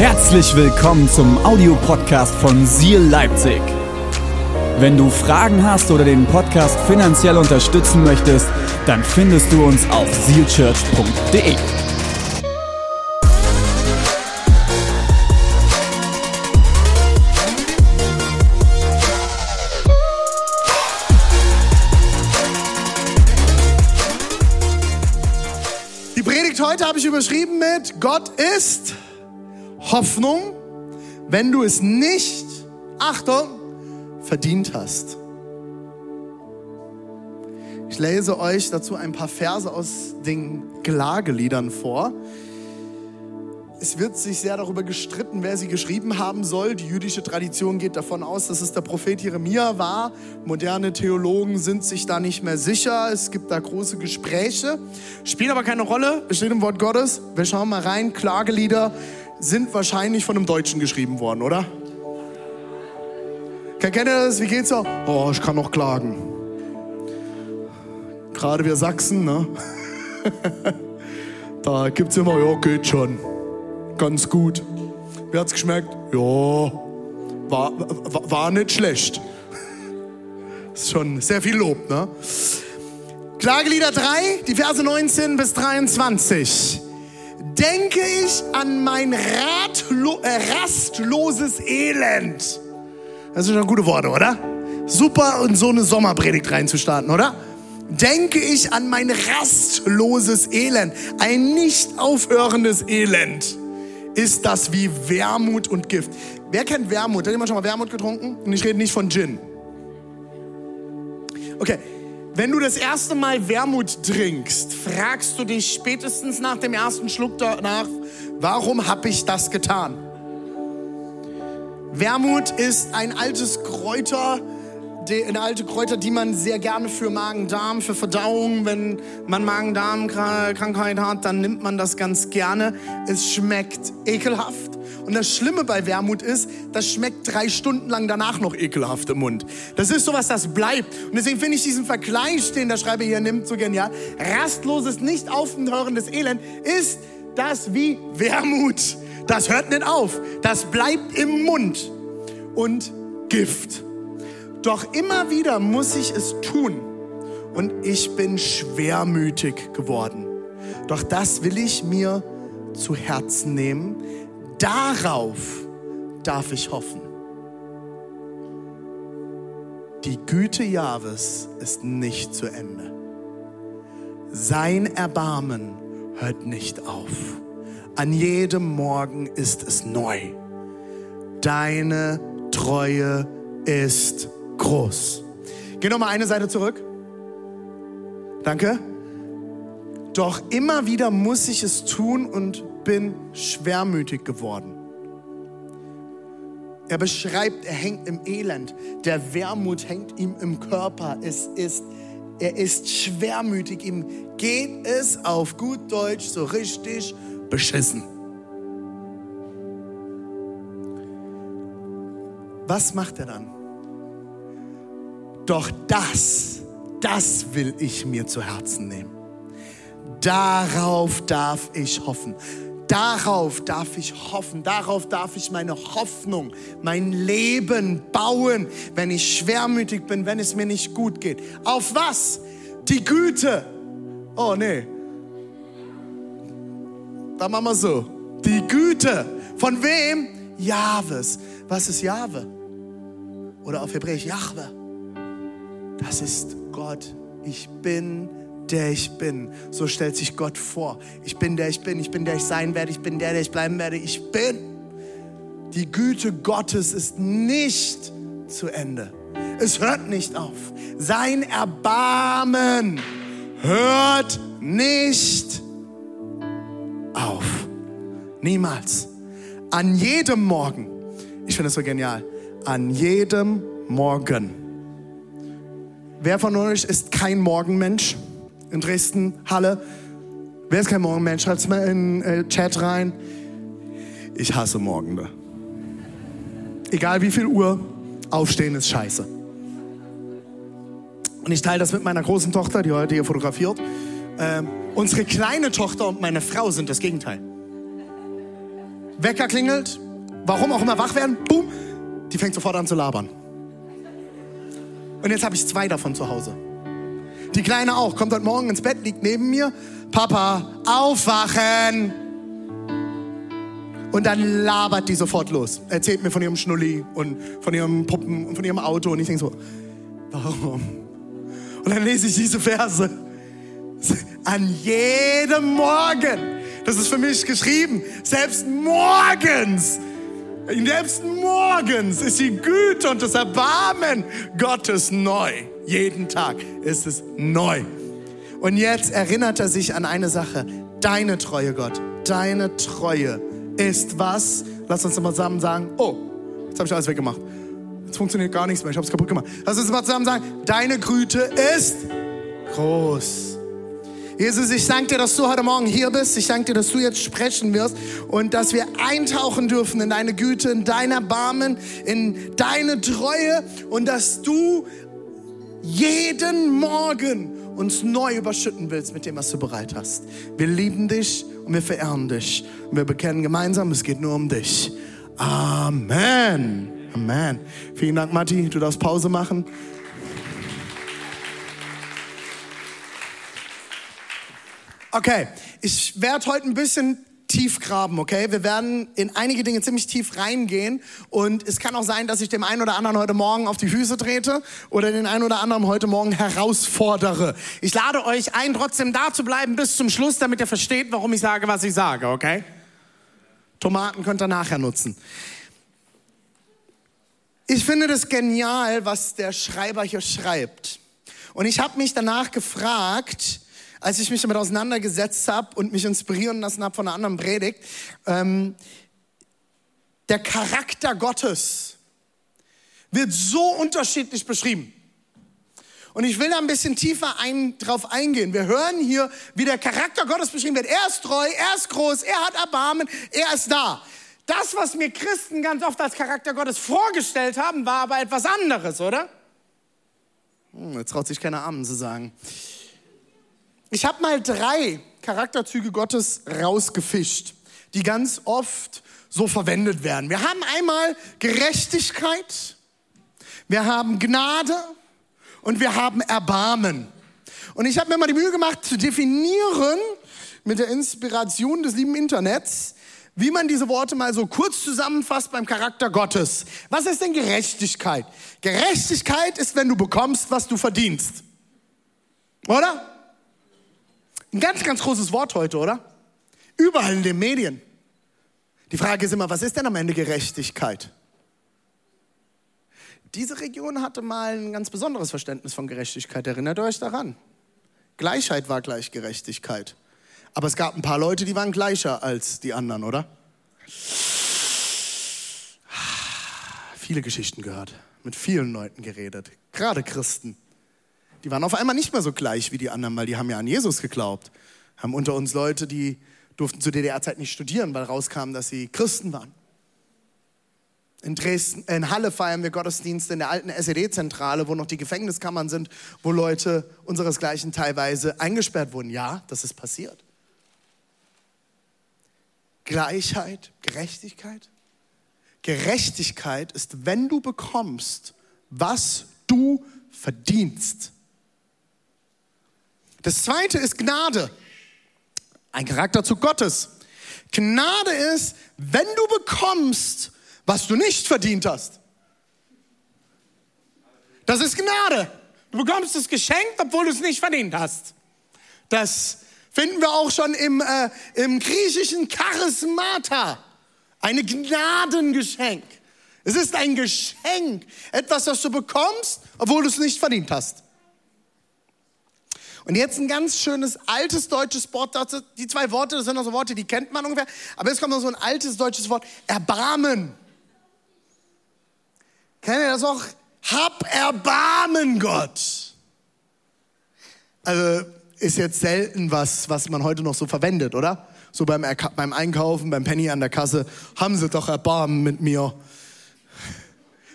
Herzlich willkommen zum Audiopodcast von Seal Leipzig. Wenn du Fragen hast oder den Podcast finanziell unterstützen möchtest, dann findest du uns auf sealchurch.de. Die Predigt heute habe ich überschrieben mit Gott ist Hoffnung, wenn du es nicht, Achtung, verdient hast. Ich lese euch dazu ein paar Verse aus den Klageliedern vor. Es wird sich sehr darüber gestritten, wer sie geschrieben haben soll. Die jüdische Tradition geht davon aus, dass es der Prophet Jeremia war. Moderne Theologen sind sich da nicht mehr sicher. Es gibt da große Gespräche. Spielt aber keine Rolle. Es steht im Wort Gottes. Wir schauen mal rein. Klagelieder sind wahrscheinlich von einem Deutschen geschrieben worden, oder? Kennt ihr das? Wie geht's so? Oh, ich kann noch klagen. Gerade wir Sachsen, ne? da gibt's immer, ja, geht schon. Ganz gut. Wie hat's geschmeckt? Ja, war, war, war nicht schlecht. ist schon sehr viel Lob, ne? Klagelieder 3, die Verse 19 bis 23 denke ich an mein ratlo, äh, rastloses Elend. Das sind schon gute Worte, oder? Super, in so eine Sommerpredigt reinzustarten, oder? Denke ich an mein rastloses Elend, ein nicht aufhörendes Elend. Ist das wie Wermut und Gift? Wer kennt Wermut? Hat jemand schon mal Wermut getrunken? Und ich rede nicht von Gin. Okay, wenn du das erste Mal Wermut trinkst, fragst du dich spätestens nach dem ersten Schluck danach, warum habe ich das getan? Wermut ist ein altes Kräuter, eine alte Kräuter, die man sehr gerne für Magen-Darm, für Verdauung, wenn man Magen-Darm-Krankheit hat, dann nimmt man das ganz gerne. Es schmeckt ekelhaft. Und das Schlimme bei Wermut ist, das schmeckt drei Stunden lang danach noch ekelhaft im Mund. Das ist sowas, das bleibt. Und deswegen finde ich diesen Vergleich, den der Schreiber hier nimmt, so genial. Rastloses, nicht aufhörendes Elend ist das wie Wermut. Das hört nicht auf. Das bleibt im Mund. Und Gift. Doch immer wieder muss ich es tun. Und ich bin schwermütig geworden. Doch das will ich mir zu Herzen nehmen, Darauf darf ich hoffen. Die Güte Jahwes ist nicht zu Ende. Sein Erbarmen hört nicht auf. An jedem Morgen ist es neu. Deine Treue ist groß. Geh noch mal eine Seite zurück. Danke. Doch immer wieder muss ich es tun und bin schwermütig geworden. Er beschreibt, er hängt im Elend. Der Wermut hängt ihm im Körper. Es ist, er ist schwermütig. Ihm geht es auf gut Deutsch so richtig beschissen. Was macht er dann? Doch das, das will ich mir zu Herzen nehmen. Darauf darf ich hoffen. Darauf darf ich hoffen, darauf darf ich meine Hoffnung, mein Leben bauen, wenn ich schwermütig bin, wenn es mir nicht gut geht. Auf was? Die Güte. Oh nee. Da machen wir so. Die Güte. Von wem? Jahwes. Was ist Jahwe? Oder auf Hebräisch Jahwe. Das ist Gott. Ich bin der ich bin. So stellt sich Gott vor. Ich bin der ich bin, ich bin der ich sein werde, ich bin der, der ich bleiben werde, ich bin. Die Güte Gottes ist nicht zu Ende. Es hört nicht auf. Sein Erbarmen hört nicht auf. Niemals. An jedem Morgen. Ich finde das so genial. An jedem Morgen. Wer von euch ist kein Morgenmensch? In Dresden, Halle. Wer ist kein Morgenmensch? Schreibt es mal in äh, Chat rein. Ich hasse Morgende. Egal wie viel Uhr, aufstehen ist scheiße. Und ich teile das mit meiner großen Tochter, die heute hier fotografiert. Ähm, unsere kleine Tochter und meine Frau sind das Gegenteil. Wecker klingelt, warum auch immer wach werden, boom, die fängt sofort an zu labern. Und jetzt habe ich zwei davon zu Hause. Die Kleine auch, kommt heute Morgen ins Bett, liegt neben mir. Papa, aufwachen! Und dann labert die sofort los. Erzählt mir von ihrem Schnulli und von ihrem Puppen und von ihrem Auto. Und ich denke so, warum? Und dann lese ich diese Verse. An jedem Morgen. Das ist für mich geschrieben. Selbst morgens. Selbst morgens ist die Güte und das Erbarmen Gottes neu. Jeden Tag ist es neu. Und jetzt erinnert er sich an eine Sache. Deine Treue, Gott. Deine Treue ist was? Lass uns mal zusammen sagen, oh, jetzt habe ich alles weggemacht. Jetzt funktioniert gar nichts mehr, ich habe es kaputt gemacht. Lass uns mal zusammen sagen, deine Güte ist groß. Jesus, ich danke dir, dass du heute Morgen hier bist. Ich danke dir, dass du jetzt sprechen wirst und dass wir eintauchen dürfen in deine Güte, in dein Erbarmen, in deine Treue und dass du jeden Morgen uns neu überschütten willst mit dem, was du bereit hast. Wir lieben dich und wir verehren dich. Und wir bekennen gemeinsam, es geht nur um dich. Amen. Amen. Vielen Dank, Matti. Du darfst Pause machen. Okay, ich werde heute ein bisschen tief graben, okay? Wir werden in einige Dinge ziemlich tief reingehen und es kann auch sein, dass ich dem einen oder anderen heute Morgen auf die Füße trete oder den einen oder anderen heute Morgen herausfordere. Ich lade euch ein, trotzdem da zu bleiben bis zum Schluss, damit ihr versteht, warum ich sage, was ich sage, okay? Tomaten könnt ihr nachher nutzen. Ich finde das genial, was der Schreiber hier schreibt. Und ich habe mich danach gefragt, als ich mich damit auseinandergesetzt habe und mich inspirieren lassen habe von einer anderen Predigt, ähm, der Charakter Gottes wird so unterschiedlich beschrieben. Und ich will da ein bisschen tiefer ein, drauf eingehen. Wir hören hier, wie der Charakter Gottes beschrieben wird. Er ist treu, er ist groß, er hat Erbarmen, er ist da. Das, was mir Christen ganz oft als Charakter Gottes vorgestellt haben, war aber etwas anderes, oder? Hm, jetzt traut sich keiner Amen zu sagen. Ich habe mal drei Charakterzüge Gottes rausgefischt, die ganz oft so verwendet werden. Wir haben einmal Gerechtigkeit, wir haben Gnade und wir haben Erbarmen. Und ich habe mir mal die Mühe gemacht zu definieren mit der Inspiration des lieben Internets, wie man diese Worte mal so kurz zusammenfasst beim Charakter Gottes. Was ist denn Gerechtigkeit? Gerechtigkeit ist, wenn du bekommst, was du verdienst. Oder? Ein ganz, ganz großes Wort heute, oder? Überall in den Medien. Die Frage ist immer, was ist denn am Ende Gerechtigkeit? Diese Region hatte mal ein ganz besonderes Verständnis von Gerechtigkeit. Erinnert euch daran? Gleichheit war gleich Gerechtigkeit. Aber es gab ein paar Leute, die waren gleicher als die anderen, oder? Viele Geschichten gehört, mit vielen Leuten geredet, gerade Christen. Die waren auf einmal nicht mehr so gleich wie die anderen, weil die haben ja an Jesus geglaubt. Haben unter uns Leute, die durften zu DDR-Zeit nicht studieren, weil rauskam, dass sie Christen waren. In Dresden, in Halle feiern wir Gottesdienste in der alten SED-Zentrale, wo noch die Gefängniskammern sind, wo Leute unseresgleichen teilweise eingesperrt wurden. Ja, das ist passiert. Gleichheit, Gerechtigkeit. Gerechtigkeit ist, wenn du bekommst, was du verdienst. Das zweite ist Gnade. Ein Charakterzug Gottes. Gnade ist, wenn du bekommst, was du nicht verdient hast. Das ist Gnade. Du bekommst es geschenkt, obwohl du es nicht verdient hast. Das finden wir auch schon im, äh, im griechischen Charismata. Eine Gnadengeschenk. Es ist ein Geschenk, etwas, das du bekommst, obwohl du es nicht verdient hast. Und jetzt ein ganz schönes altes deutsches Wort dazu. Die zwei Worte, das sind noch so Worte, die kennt man ungefähr. Aber jetzt kommt noch so ein altes deutsches Wort. Erbarmen. Kennt ihr das auch? Hab Erbarmen, Gott. Also ist jetzt selten was, was man heute noch so verwendet, oder? So beim, beim Einkaufen, beim Penny an der Kasse. Haben Sie doch Erbarmen mit mir.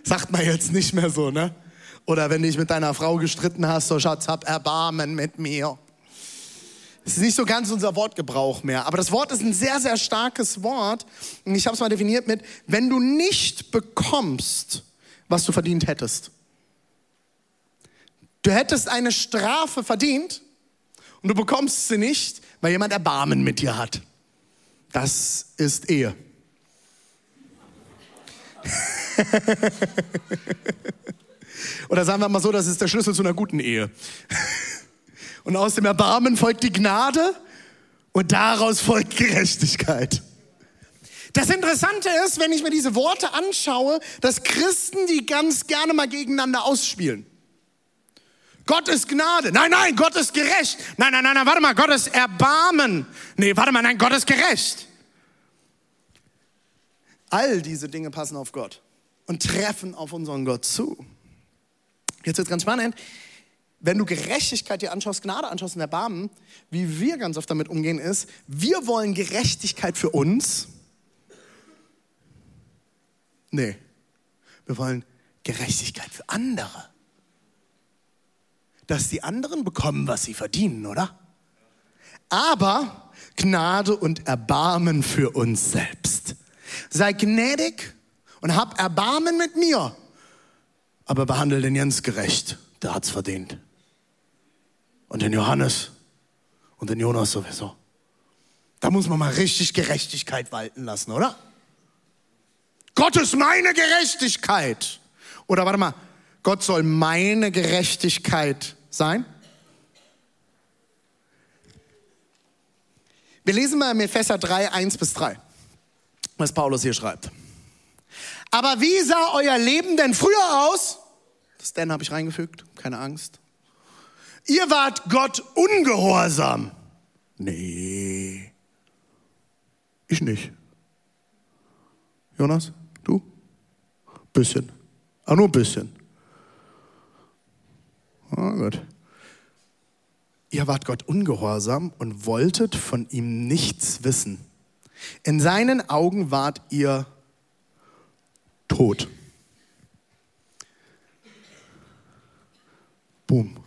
Sagt man jetzt nicht mehr so, ne? Oder wenn du dich mit deiner Frau gestritten hast, so Schatz, hab Erbarmen mit mir. Es ist nicht so ganz unser Wortgebrauch mehr, aber das Wort ist ein sehr, sehr starkes Wort. Und ich habe es mal definiert mit, wenn du nicht bekommst, was du verdient hättest. Du hättest eine Strafe verdient und du bekommst sie nicht, weil jemand Erbarmen mit dir hat. Das ist Ehe. Oder sagen wir mal so, das ist der Schlüssel zu einer guten Ehe. Und aus dem Erbarmen folgt die Gnade und daraus folgt Gerechtigkeit. Das Interessante ist, wenn ich mir diese Worte anschaue, dass Christen die ganz gerne mal gegeneinander ausspielen. Gott ist Gnade. Nein, nein, Gott ist gerecht. Nein, nein, nein, nein, warte mal, Gott ist Erbarmen. Nee, warte mal, nein, Gott ist gerecht. All diese Dinge passen auf Gott und treffen auf unseren Gott zu. Jetzt wird ganz spannend. Wenn du Gerechtigkeit dir anschaust, Gnade anschaust und Erbarmen, wie wir ganz oft damit umgehen, ist, wir wollen Gerechtigkeit für uns. Nee, wir wollen Gerechtigkeit für andere. Dass die anderen bekommen, was sie verdienen, oder? Aber Gnade und Erbarmen für uns selbst. Sei gnädig und hab Erbarmen mit mir aber behandle den Jens gerecht, der hat's verdient. Und den Johannes und den Jonas sowieso. Da muss man mal richtig Gerechtigkeit walten lassen, oder? Gott ist meine Gerechtigkeit. Oder warte mal, Gott soll meine Gerechtigkeit sein? Wir lesen mal im Epheser 3, 1 bis 3, was Paulus hier schreibt. Aber wie sah euer Leben denn früher aus? Das denn habe ich reingefügt, keine Angst. Ihr wart Gott ungehorsam. Nee, ich nicht. Jonas, du? Bisschen. Ah, nur ein bisschen. Ah, gut. Ihr wart Gott ungehorsam und wolltet von ihm nichts wissen. In seinen Augen wart ihr tot. Boom.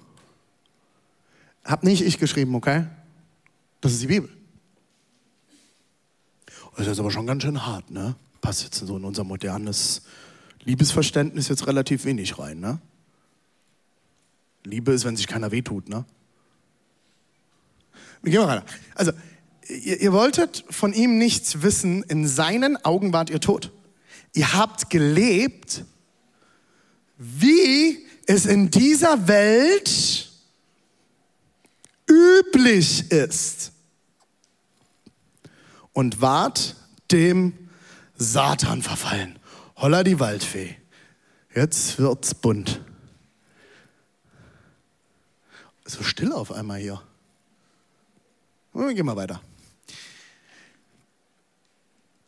Hab nicht ich geschrieben, okay? Das ist die Bibel. Das ist aber schon ganz schön hart, ne? Passt jetzt so in unser modernes Liebesverständnis jetzt relativ wenig rein, ne? Liebe ist, wenn sich keiner wehtut, ne? Wir gehen mal weiter. Also, ihr, ihr wolltet von ihm nichts wissen, in seinen Augen wart ihr tot. Ihr habt gelebt, wie es in dieser Welt üblich ist. Und wart dem Satan verfallen. Holla die Waldfee. Jetzt wird's bunt. So still auf einmal hier. Wir gehen mal weiter.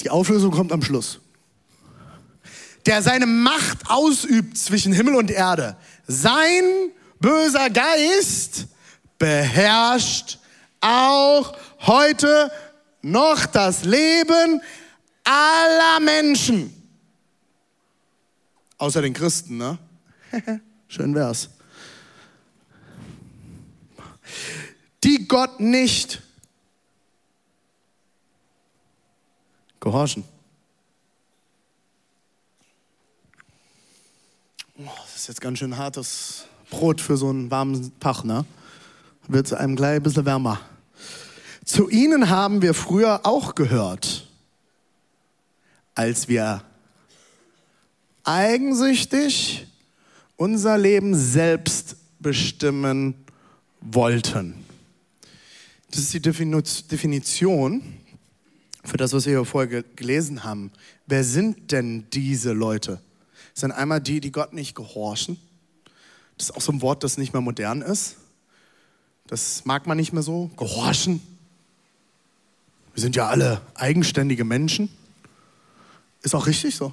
Die Auflösung kommt am Schluss der seine Macht ausübt zwischen Himmel und Erde. Sein böser Geist beherrscht auch heute noch das Leben aller Menschen. Außer den Christen, ne? Schön wär's. Die Gott nicht gehorchen. Oh, das ist jetzt ganz schön hartes Brot für so einen warmen Tag, ne? Wird einem gleich ein bisschen wärmer. Zu ihnen haben wir früher auch gehört, als wir eigensüchtig unser Leben selbst bestimmen wollten. Das ist die Definition für das, was wir hier vorher gelesen haben. Wer sind denn diese Leute? Sind einmal die, die Gott nicht gehorchen. Das ist auch so ein Wort, das nicht mehr modern ist. Das mag man nicht mehr so. Gehorchen. Wir sind ja alle eigenständige Menschen. Ist auch richtig so.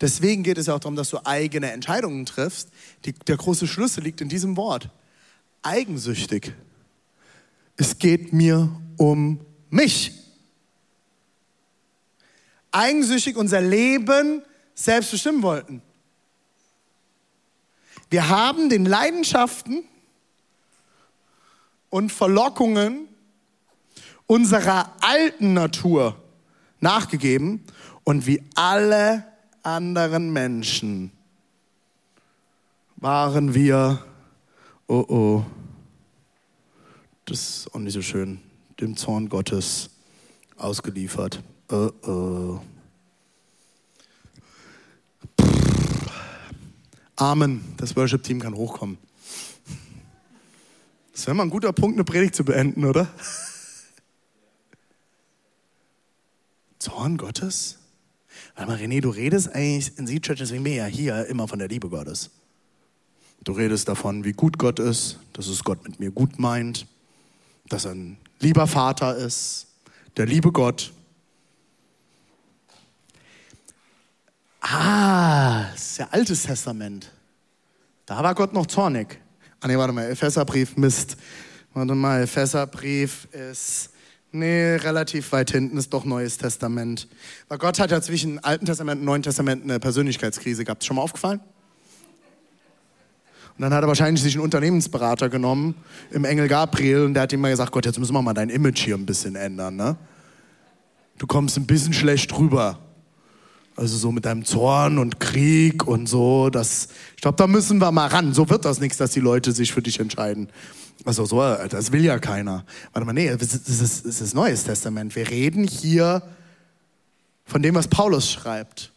Deswegen geht es ja auch darum, dass du eigene Entscheidungen triffst. Die, der große Schlüssel liegt in diesem Wort. Eigensüchtig. Es geht mir um mich. Eigensüchtig unser Leben selbst bestimmen wollten. Wir haben den Leidenschaften und Verlockungen unserer alten Natur nachgegeben und wie alle anderen Menschen waren wir, oh oh, das ist auch nicht so schön, dem Zorn Gottes ausgeliefert. Oh oh. Amen. Das Worship-Team kann hochkommen. Das wäre mal ein guter Punkt, eine Predigt zu beenden, oder? Zorn Gottes? Warte mal, René, du redest eigentlich in Sea Church, deswegen bin ich ja hier immer von der Liebe Gottes. Du redest davon, wie gut Gott ist, dass es Gott mit mir gut meint, dass er ein lieber Vater ist, der liebe Gott. Ah, das ist ja Altes Testament. Da war Gott noch zornig. Ah nee, warte mal, Epheserbrief, Mist. Warte mal, Epheserbrief ist, nee, relativ weit hinten ist doch Neues Testament. Weil Gott hat ja zwischen Alten Testament und Neuen Testament eine Persönlichkeitskrise gehabt. Schon mal aufgefallen? Und dann hat er wahrscheinlich sich einen Unternehmensberater genommen, im Engel Gabriel, und der hat ihm mal gesagt, Gott, jetzt müssen wir mal dein Image hier ein bisschen ändern, ne? Du kommst ein bisschen schlecht rüber. Also so mit deinem Zorn und Krieg und so, das, ich glaube, da müssen wir mal ran. So wird das nichts, dass die Leute sich für dich entscheiden. Also so, das will ja keiner. Warte mal, nee, das ist, das ist Neues Testament. Wir reden hier von dem, was Paulus schreibt.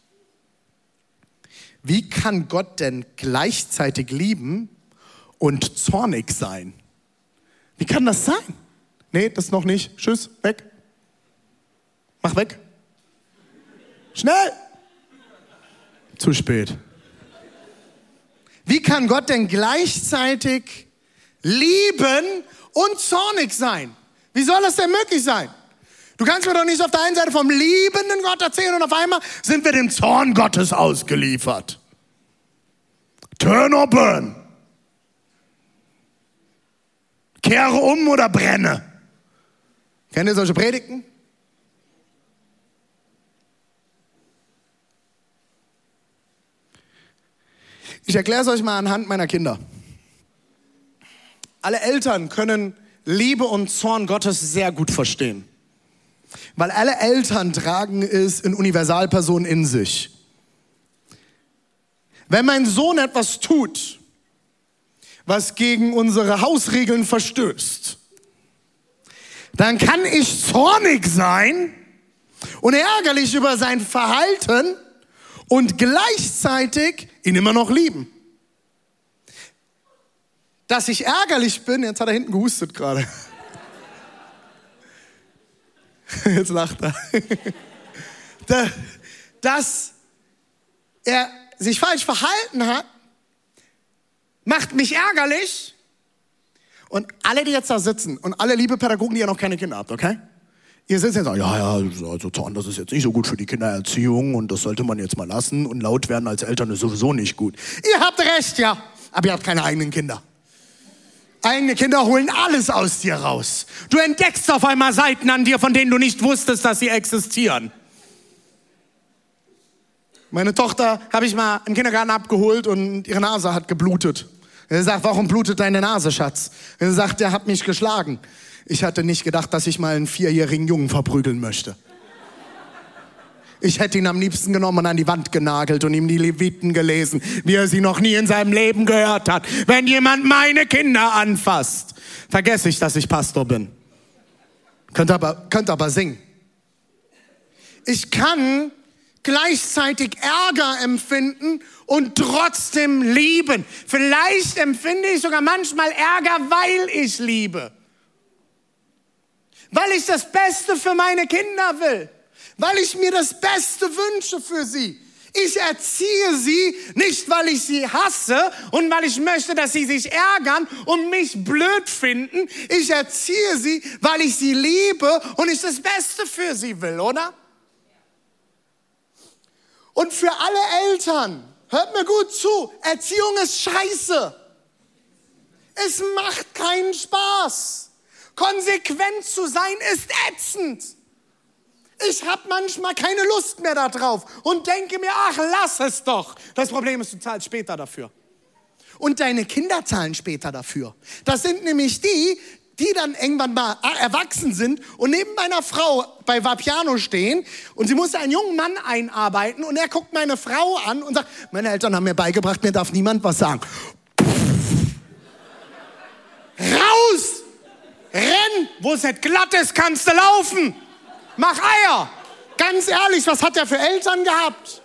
Wie kann Gott denn gleichzeitig lieben und zornig sein? Wie kann das sein? Nee, das noch nicht. Tschüss, weg. Mach weg. Schnell! Zu spät. Wie kann Gott denn gleichzeitig lieben und zornig sein? Wie soll das denn möglich sein? Du kannst mir doch nicht auf der einen Seite vom liebenden Gott erzählen und auf einmal sind wir dem Zorn Gottes ausgeliefert. Turn or burn. Kehre um oder brenne. Kennt ihr solche Predigten? Ich erkläre es euch mal anhand meiner Kinder. Alle Eltern können Liebe und Zorn Gottes sehr gut verstehen. Weil alle Eltern tragen es in Universalpersonen in sich. Wenn mein Sohn etwas tut, was gegen unsere Hausregeln verstößt, dann kann ich zornig sein und ärgerlich über sein Verhalten und gleichzeitig ihn immer noch lieben. Dass ich ärgerlich bin, jetzt hat er hinten gehustet gerade. Jetzt lacht er. Dass er sich falsch verhalten hat, macht mich ärgerlich. Und alle, die jetzt da sitzen und alle liebe Pädagogen, die ja noch keine Kinder habt, okay? Ihr sitzt jetzt ja, ja, also Zorn, das ist jetzt nicht so gut für die Kindererziehung und das sollte man jetzt mal lassen und laut werden als Eltern ist sowieso nicht gut. Ihr habt recht, ja, aber ihr habt keine eigenen Kinder. Eigene Kinder holen alles aus dir raus. Du entdeckst auf einmal Seiten an dir, von denen du nicht wusstest, dass sie existieren. Meine Tochter habe ich mal im Kindergarten abgeholt und ihre Nase hat geblutet. Er sagt, warum blutet deine Nase, Schatz? Er sagt, der hat mich geschlagen. Ich hatte nicht gedacht, dass ich mal einen vierjährigen Jungen verprügeln möchte. Ich hätte ihn am liebsten genommen und an die Wand genagelt und ihm die Leviten gelesen, wie er sie noch nie in seinem Leben gehört hat. Wenn jemand meine Kinder anfasst, vergesse ich, dass ich Pastor bin. Könnt aber, könnt aber singen. Ich kann gleichzeitig Ärger empfinden und trotzdem lieben. Vielleicht empfinde ich sogar manchmal Ärger, weil ich liebe weil ich das Beste für meine Kinder will, weil ich mir das Beste wünsche für sie. Ich erziehe sie nicht, weil ich sie hasse und weil ich möchte, dass sie sich ärgern und mich blöd finden. Ich erziehe sie, weil ich sie liebe und ich das Beste für sie will, oder? Und für alle Eltern, hört mir gut zu, Erziehung ist scheiße. Es macht keinen Spaß. Konsequent zu sein ist ätzend. Ich habe manchmal keine Lust mehr darauf und denke mir, ach, lass es doch. Das Problem ist, du zahlst später dafür. Und deine Kinder zahlen später dafür. Das sind nämlich die, die dann irgendwann mal erwachsen sind und neben meiner Frau bei Vapiano stehen und sie musste einen jungen Mann einarbeiten und er guckt meine Frau an und sagt, meine Eltern haben mir beigebracht, mir darf niemand was sagen. Raus! Renn! Wo es nicht glatt ist, kannst du laufen. Mach Eier. Ganz ehrlich, was hat er für Eltern gehabt?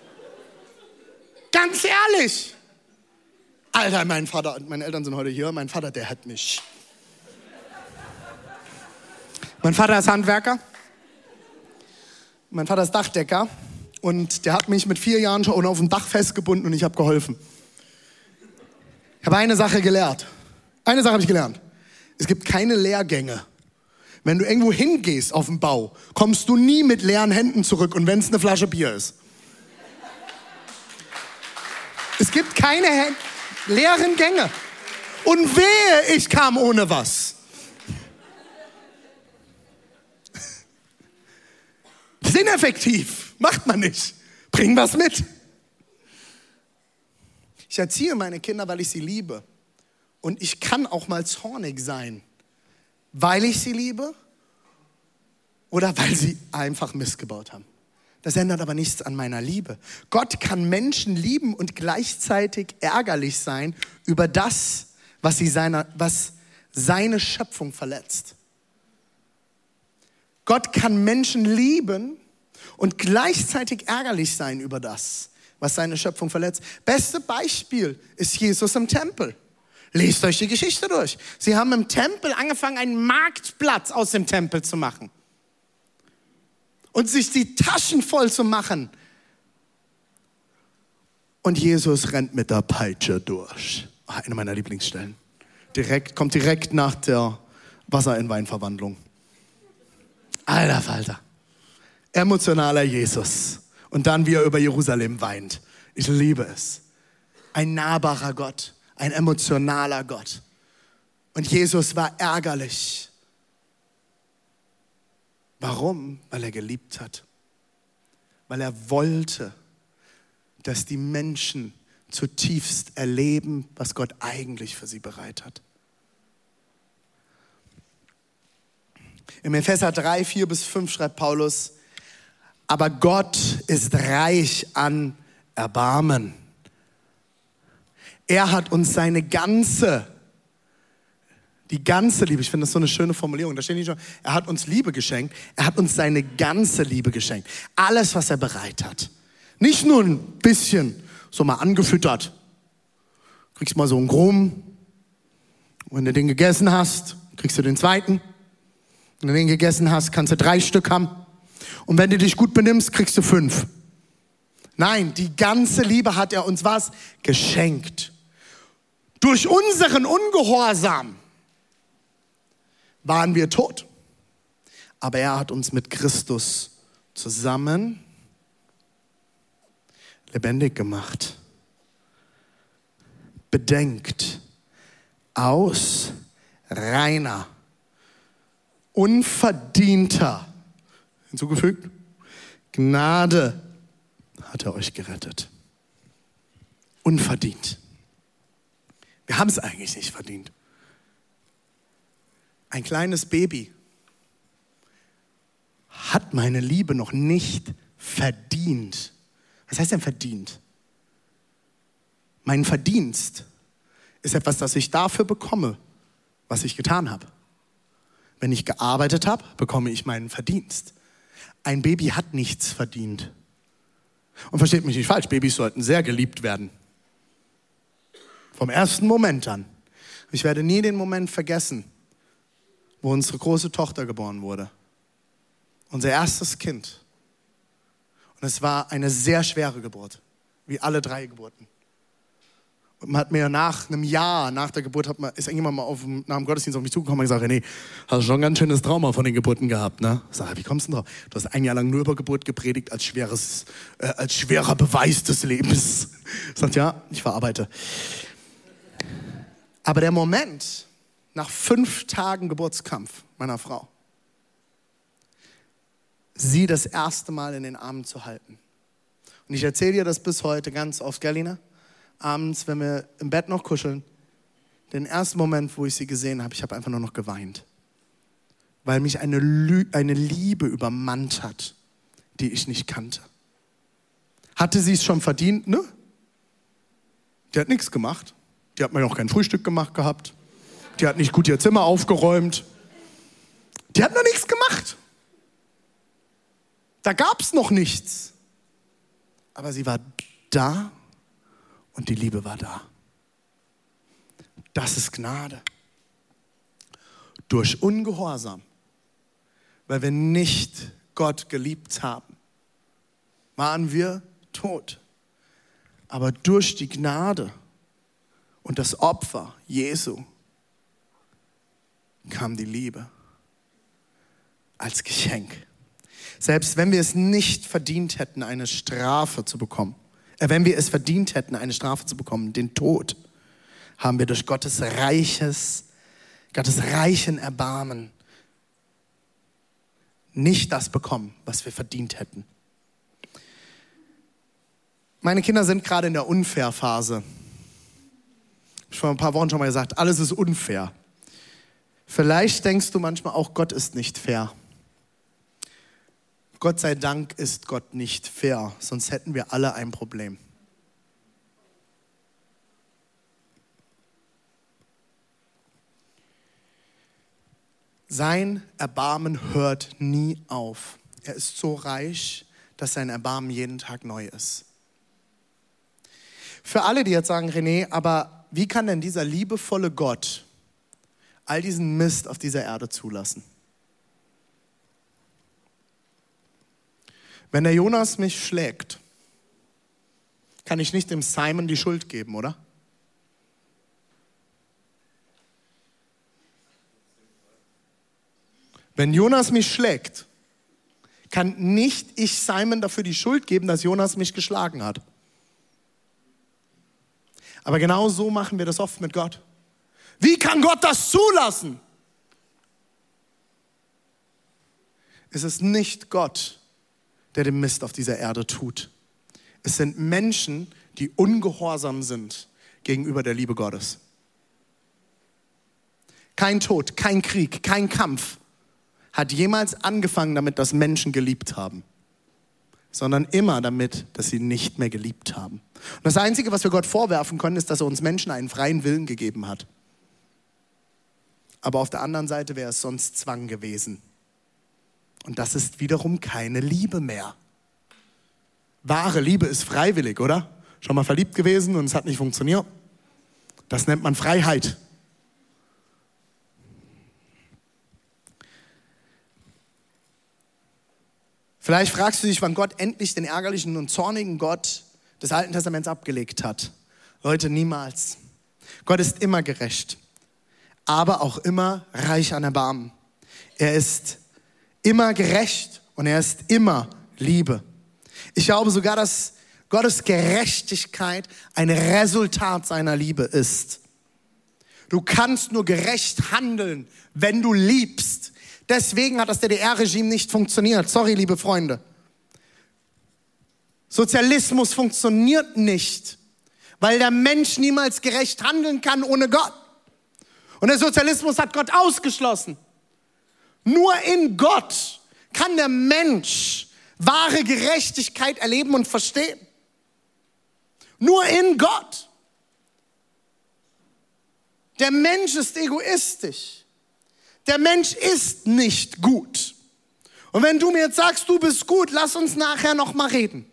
Ganz ehrlich. Alter, mein Vater, meine Eltern sind heute hier, mein Vater, der hat mich. Mein Vater ist Handwerker. Mein Vater ist Dachdecker. Und der hat mich mit vier Jahren schon auf dem Dach festgebunden und ich habe geholfen. Ich habe eine Sache gelernt. Eine Sache habe ich gelernt. Es gibt keine Lehrgänge. Wenn du irgendwo hingehst auf dem Bau, kommst du nie mit leeren Händen zurück und wenn es eine Flasche Bier ist. Es gibt keine leeren Gänge. Und wehe, ich kam ohne was. Sinneffektiv. Macht man nicht. Bring was mit. Ich erziehe meine Kinder, weil ich sie liebe. Und ich kann auch mal zornig sein, weil ich sie liebe oder weil sie einfach missgebaut haben. Das ändert aber nichts an meiner Liebe. Gott kann Menschen lieben und gleichzeitig ärgerlich sein über das, was, sie seiner, was seine Schöpfung verletzt. Gott kann Menschen lieben und gleichzeitig ärgerlich sein über das, was seine Schöpfung verletzt. Beste Beispiel ist Jesus im Tempel. Lest euch die Geschichte durch. Sie haben im Tempel angefangen, einen Marktplatz aus dem Tempel zu machen. Und sich die Taschen voll zu machen. Und Jesus rennt mit der Peitsche durch. Eine meiner Lieblingsstellen. Direkt, kommt direkt nach der Wasser in Weinverwandlung. Alter Falter. Emotionaler Jesus. Und dann, wie er über Jerusalem weint. Ich liebe es. Ein nahbarer Gott ein emotionaler Gott. Und Jesus war ärgerlich. Warum? Weil er geliebt hat. Weil er wollte, dass die Menschen zutiefst erleben, was Gott eigentlich für sie bereit hat. Im Epheser 3, 4 bis 5 schreibt Paulus, aber Gott ist reich an Erbarmen er hat uns seine ganze, die ganze Liebe, ich finde das so eine schöne Formulierung, da steht nicht schon, er hat uns Liebe geschenkt, er hat uns seine ganze Liebe geschenkt. Alles, was er bereit hat. Nicht nur ein bisschen, so mal angefüttert. Kriegst mal so einen Grum. Wenn du den gegessen hast, kriegst du den zweiten. Wenn du den gegessen hast, kannst du drei Stück haben. Und wenn du dich gut benimmst, kriegst du fünf. Nein, die ganze Liebe hat er uns was geschenkt. Durch unseren Ungehorsam waren wir tot. Aber er hat uns mit Christus zusammen lebendig gemacht. Bedenkt, aus reiner, unverdienter, hinzugefügt, Gnade hat er euch gerettet. Unverdient. Wir haben es eigentlich nicht verdient. Ein kleines Baby hat meine Liebe noch nicht verdient. Was heißt denn verdient? Mein Verdienst ist etwas, das ich dafür bekomme, was ich getan habe. Wenn ich gearbeitet habe, bekomme ich meinen Verdienst. Ein Baby hat nichts verdient. Und versteht mich nicht falsch, Babys sollten sehr geliebt werden. Vom ersten Moment an. Ich werde nie den Moment vergessen, wo unsere große Tochter geboren wurde. Unser erstes Kind. Und es war eine sehr schwere Geburt, wie alle drei Geburten. Und man hat mir nach einem Jahr nach der Geburt, hat man, ist irgendjemand mal auf, nach dem Gottesdienst auf mich zugekommen und gesagt, nee, hast schon ein ganz schönes Trauma von den Geburten gehabt. Ne? Ich sage, wie kommst du denn drauf? Du hast ein Jahr lang nur über Geburt gepredigt als, schweres, äh, als schwerer Beweis des Lebens. Ich sage, ja, ich verarbeite. Aber der Moment nach fünf Tagen Geburtskampf meiner Frau, sie das erste Mal in den Armen zu halten. Und ich erzähle dir das bis heute ganz oft, Galina, abends, wenn wir im Bett noch kuscheln, den ersten Moment, wo ich sie gesehen habe, ich habe einfach nur noch geweint. weil mich eine, Lü eine Liebe übermannt hat, die ich nicht kannte. Hatte sie es schon verdient, ne? Die hat nichts gemacht. Die hat mir noch kein Frühstück gemacht gehabt. Die hat nicht gut ihr Zimmer aufgeräumt. Die hat noch nichts gemacht. Da gab es noch nichts. Aber sie war da und die Liebe war da. Das ist Gnade. Durch Ungehorsam, weil wir nicht Gott geliebt haben, waren wir tot. Aber durch die Gnade und das Opfer Jesu kam die Liebe als Geschenk. Selbst wenn wir es nicht verdient hätten, eine Strafe zu bekommen, äh, wenn wir es verdient hätten, eine Strafe zu bekommen, den Tod, haben wir durch Gottes reiches, Gottes reichen Erbarmen nicht das bekommen, was wir verdient hätten. Meine Kinder sind gerade in der Unfair-Phase. Ich habe vor ein paar Wochen schon mal gesagt, alles ist unfair. Vielleicht denkst du manchmal auch, Gott ist nicht fair. Gott sei Dank ist Gott nicht fair, sonst hätten wir alle ein Problem. Sein Erbarmen hört nie auf. Er ist so reich, dass sein Erbarmen jeden Tag neu ist. Für alle, die jetzt sagen, René, aber wie kann denn dieser liebevolle Gott all diesen Mist auf dieser Erde zulassen? Wenn der Jonas mich schlägt, kann ich nicht dem Simon die Schuld geben, oder? Wenn Jonas mich schlägt, kann nicht ich Simon dafür die Schuld geben, dass Jonas mich geschlagen hat. Aber genau so machen wir das oft mit Gott. Wie kann Gott das zulassen? Es ist nicht Gott, der den Mist auf dieser Erde tut. Es sind Menschen, die ungehorsam sind gegenüber der Liebe Gottes. Kein Tod, kein Krieg, kein Kampf hat jemals angefangen damit, dass Menschen geliebt haben, sondern immer damit, dass sie nicht mehr geliebt haben. Und das Einzige, was wir Gott vorwerfen können, ist, dass er uns Menschen einen freien Willen gegeben hat. Aber auf der anderen Seite wäre es sonst Zwang gewesen. Und das ist wiederum keine Liebe mehr. Wahre Liebe ist freiwillig, oder? Schon mal verliebt gewesen und es hat nicht funktioniert? Das nennt man Freiheit. Vielleicht fragst du dich, wann Gott endlich den ärgerlichen und zornigen Gott des Alten Testaments abgelegt hat. Leute, niemals. Gott ist immer gerecht, aber auch immer reich an Erbarmen. Er ist immer gerecht und er ist immer Liebe. Ich glaube sogar, dass Gottes Gerechtigkeit ein Resultat seiner Liebe ist. Du kannst nur gerecht handeln, wenn du liebst. Deswegen hat das DDR-Regime nicht funktioniert. Sorry, liebe Freunde. Sozialismus funktioniert nicht, weil der Mensch niemals gerecht handeln kann ohne Gott. Und der Sozialismus hat Gott ausgeschlossen. Nur in Gott kann der Mensch wahre Gerechtigkeit erleben und verstehen. Nur in Gott. Der Mensch ist egoistisch. Der Mensch ist nicht gut. Und wenn du mir jetzt sagst, du bist gut, lass uns nachher noch mal reden.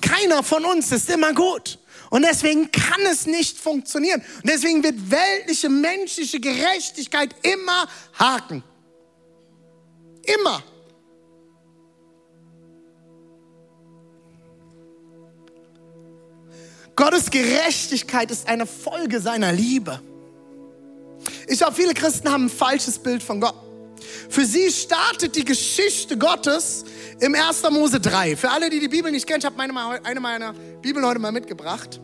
Keiner von uns ist immer gut. Und deswegen kann es nicht funktionieren. Und deswegen wird weltliche, menschliche Gerechtigkeit immer haken. Immer. Gottes Gerechtigkeit ist eine Folge seiner Liebe. Ich glaube, viele Christen haben ein falsches Bild von Gott. Für sie startet die Geschichte Gottes im 1. Mose 3. Für alle, die die Bibel nicht kennen, ich habe eine meiner Bibeln heute mal mitgebracht.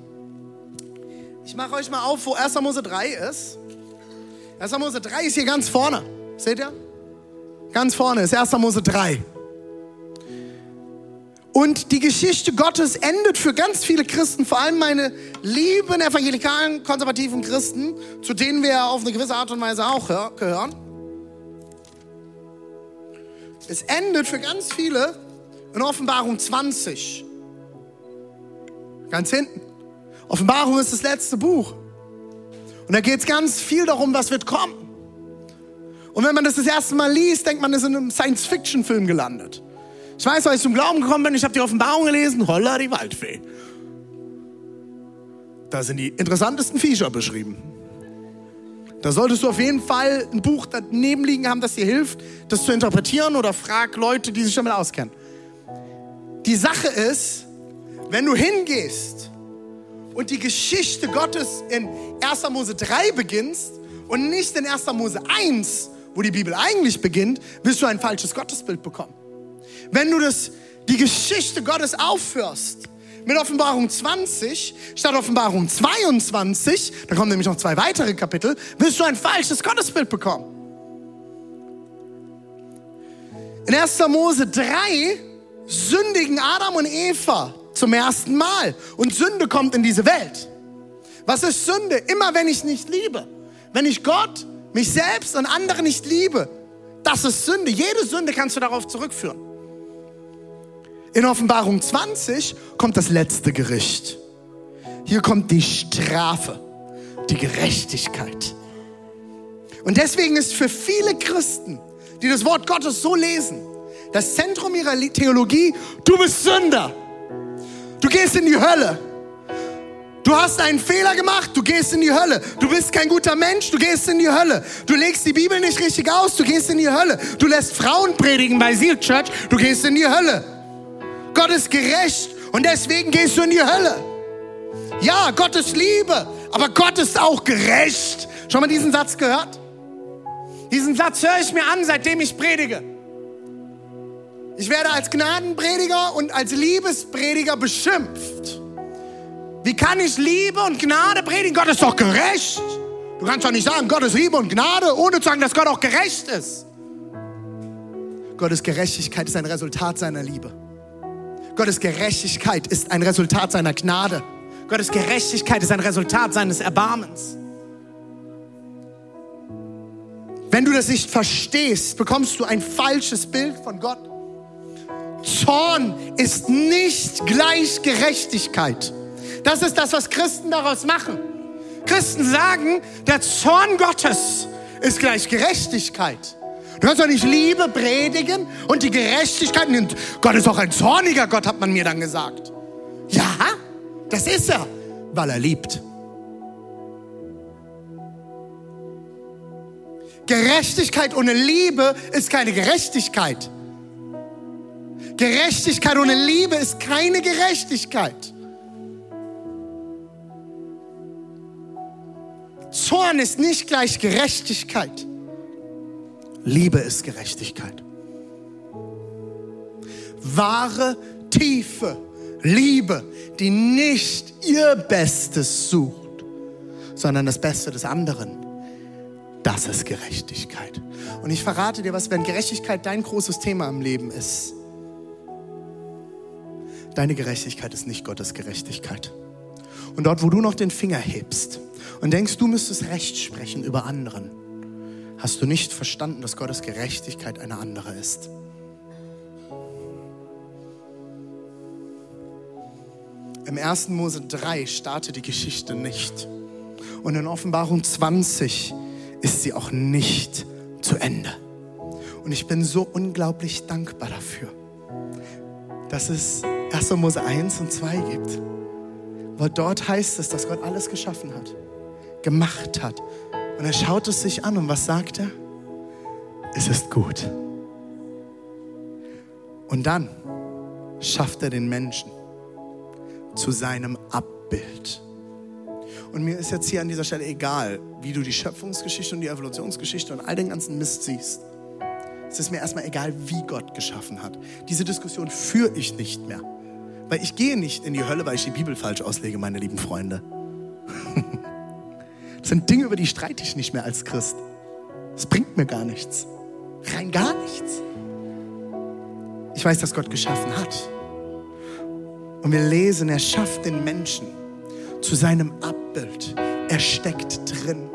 Ich mache euch mal auf, wo 1. Mose 3 ist. 1. Mose 3 ist hier ganz vorne. Seht ihr? Ganz vorne ist 1. Mose 3. Und die Geschichte Gottes endet für ganz viele Christen, vor allem meine lieben evangelikalen, konservativen Christen, zu denen wir auf eine gewisse Art und Weise auch gehören. Es endet für ganz viele in Offenbarung 20. Ganz hinten. Offenbarung ist das letzte Buch. Und da geht es ganz viel darum, was wird kommen. Und wenn man das das erste Mal liest, denkt man, es ist in einem Science-Fiction-Film gelandet. Ich weiß, als ich zum Glauben gekommen bin, ich habe die Offenbarung gelesen, holla die Waldfee. Da sind die interessantesten Viecher beschrieben. Da solltest du auf jeden Fall ein Buch daneben liegen haben, das dir hilft, das zu interpretieren oder frag Leute, die sich damit auskennen. Die Sache ist, wenn du hingehst und die Geschichte Gottes in 1. Mose 3 beginnst und nicht in 1. Mose 1, wo die Bibel eigentlich beginnt, wirst du ein falsches Gottesbild bekommen. Wenn du das, die Geschichte Gottes aufhörst mit Offenbarung 20 statt Offenbarung 22, da kommen nämlich noch zwei weitere Kapitel, wirst du ein falsches Gottesbild bekommen. In 1. Mose 3 sündigen Adam und Eva zum ersten Mal und Sünde kommt in diese Welt. Was ist Sünde? Immer wenn ich nicht liebe. Wenn ich Gott, mich selbst und andere nicht liebe, das ist Sünde. Jede Sünde kannst du darauf zurückführen. In Offenbarung 20 kommt das letzte Gericht. Hier kommt die Strafe, die Gerechtigkeit. Und deswegen ist für viele Christen, die das Wort Gottes so lesen, das Zentrum ihrer Theologie, du bist Sünder. Du gehst in die Hölle. Du hast einen Fehler gemacht, du gehst in die Hölle. Du bist kein guter Mensch, du gehst in die Hölle. Du legst die Bibel nicht richtig aus, du gehst in die Hölle. Du lässt Frauen predigen bei Seal Church, du gehst in die Hölle. Gott ist gerecht und deswegen gehst du in die Hölle. Ja, Gott ist Liebe, aber Gott ist auch gerecht. Schon mal diesen Satz gehört? Diesen Satz höre ich mir an, seitdem ich predige. Ich werde als Gnadenprediger und als Liebesprediger beschimpft. Wie kann ich Liebe und Gnade predigen? Gott ist doch gerecht. Du kannst doch nicht sagen, Gott ist Liebe und Gnade, ohne zu sagen, dass Gott auch gerecht ist. Gottes Gerechtigkeit ist ein Resultat seiner Liebe. Gottes Gerechtigkeit ist ein Resultat seiner Gnade. Gottes Gerechtigkeit ist ein Resultat seines Erbarmens. Wenn du das nicht verstehst, bekommst du ein falsches Bild von Gott. Zorn ist nicht gleich Gerechtigkeit. Das ist das, was Christen daraus machen. Christen sagen, der Zorn Gottes ist gleich Gerechtigkeit. Du kannst doch nicht Liebe predigen und die Gerechtigkeit. Und Gott ist auch ein zorniger Gott, hat man mir dann gesagt. Ja, das ist er, weil er liebt. Gerechtigkeit ohne Liebe ist keine Gerechtigkeit. Gerechtigkeit ohne Liebe ist keine Gerechtigkeit. Zorn ist nicht gleich Gerechtigkeit. Liebe ist Gerechtigkeit. Wahre, tiefe Liebe, die nicht ihr Bestes sucht, sondern das Beste des anderen. Das ist Gerechtigkeit. Und ich verrate dir was, wenn Gerechtigkeit dein großes Thema im Leben ist, Deine Gerechtigkeit ist nicht Gottes Gerechtigkeit. Und dort, wo du noch den Finger hebst und denkst, du müsstest Recht sprechen über anderen, hast du nicht verstanden, dass Gottes Gerechtigkeit eine andere ist. Im 1. Mose 3 startet die Geschichte nicht. Und in Offenbarung 20 ist sie auch nicht zu Ende. Und ich bin so unglaublich dankbar dafür, dass es 1. Mose 1 und 2 gibt. Weil dort heißt es, dass Gott alles geschaffen hat, gemacht hat. Und er schaut es sich an und was sagt er? Es ist gut. Und dann schafft er den Menschen zu seinem Abbild. Und mir ist jetzt hier an dieser Stelle egal, wie du die Schöpfungsgeschichte und die Evolutionsgeschichte und all den ganzen Mist siehst. Es ist mir erstmal egal, wie Gott geschaffen hat. Diese Diskussion führe ich nicht mehr. Weil ich gehe nicht in die Hölle, weil ich die Bibel falsch auslege, meine lieben Freunde. Das sind Dinge, über die streite ich nicht mehr als Christ. Das bringt mir gar nichts. Rein gar nichts. Ich weiß, dass Gott geschaffen hat. Und wir lesen, er schafft den Menschen zu seinem Abbild. Er steckt drin.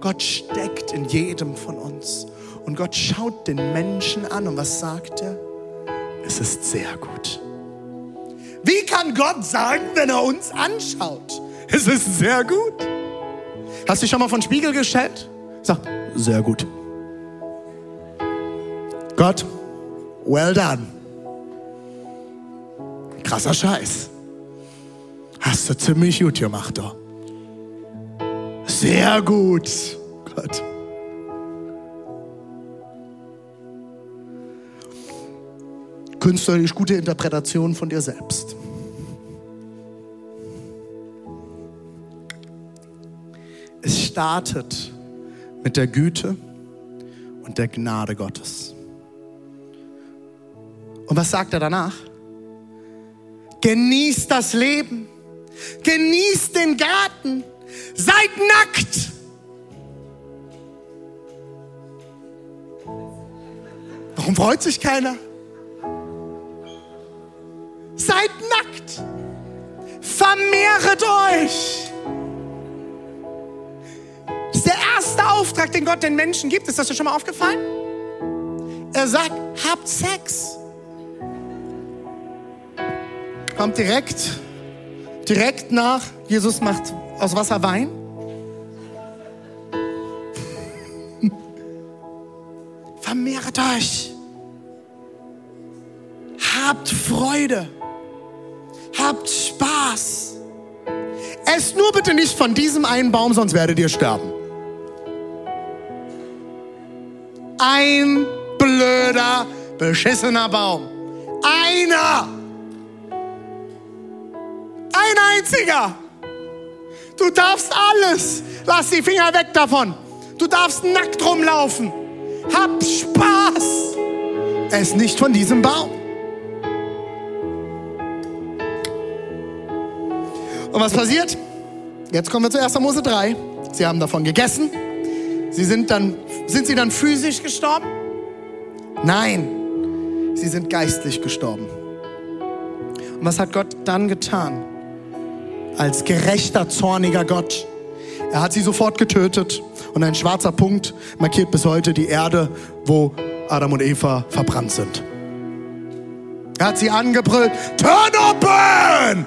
Gott steckt in jedem von uns. Und Gott schaut den Menschen an und was sagt er? Es ist sehr gut. Wie kann Gott sagen, wenn er uns anschaut? Es ist sehr gut. Hast du dich schon mal von Spiegel gestellt? Sag, sehr gut. Gott, well done. Krasser Scheiß. Hast du ziemlich gut gemacht, doch. Sehr gut. Gott. Künstlerisch gute Interpretation von dir selbst. Startet mit der Güte und der Gnade Gottes. Und was sagt er danach? Genießt das Leben, genießt den Garten, seid nackt. Warum freut sich keiner? Seid nackt, vermehret euch. Erste Auftrag, den Gott den Menschen gibt. Ist das dir schon mal aufgefallen? Er sagt, habt Sex. Kommt direkt, direkt nach, Jesus macht aus Wasser Wein. Vermehret euch. Habt Freude. Habt Spaß. Esst nur bitte nicht von diesem einen Baum, sonst werdet ihr sterben. Ein blöder, beschissener Baum. Einer. Ein einziger. Du darfst alles. Lass die Finger weg davon. Du darfst nackt rumlaufen. Hab Spaß. Ess nicht von diesem Baum. Und was passiert? Jetzt kommen wir zu 1. Mose 3. Sie haben davon gegessen. Sie sind dann, sind sie dann physisch gestorben? Nein, sie sind geistlich gestorben. Und was hat Gott dann getan? Als gerechter, zorniger Gott. Er hat sie sofort getötet und ein schwarzer Punkt markiert bis heute die Erde, wo Adam und Eva verbrannt sind. Er hat sie angebrüllt, turn open!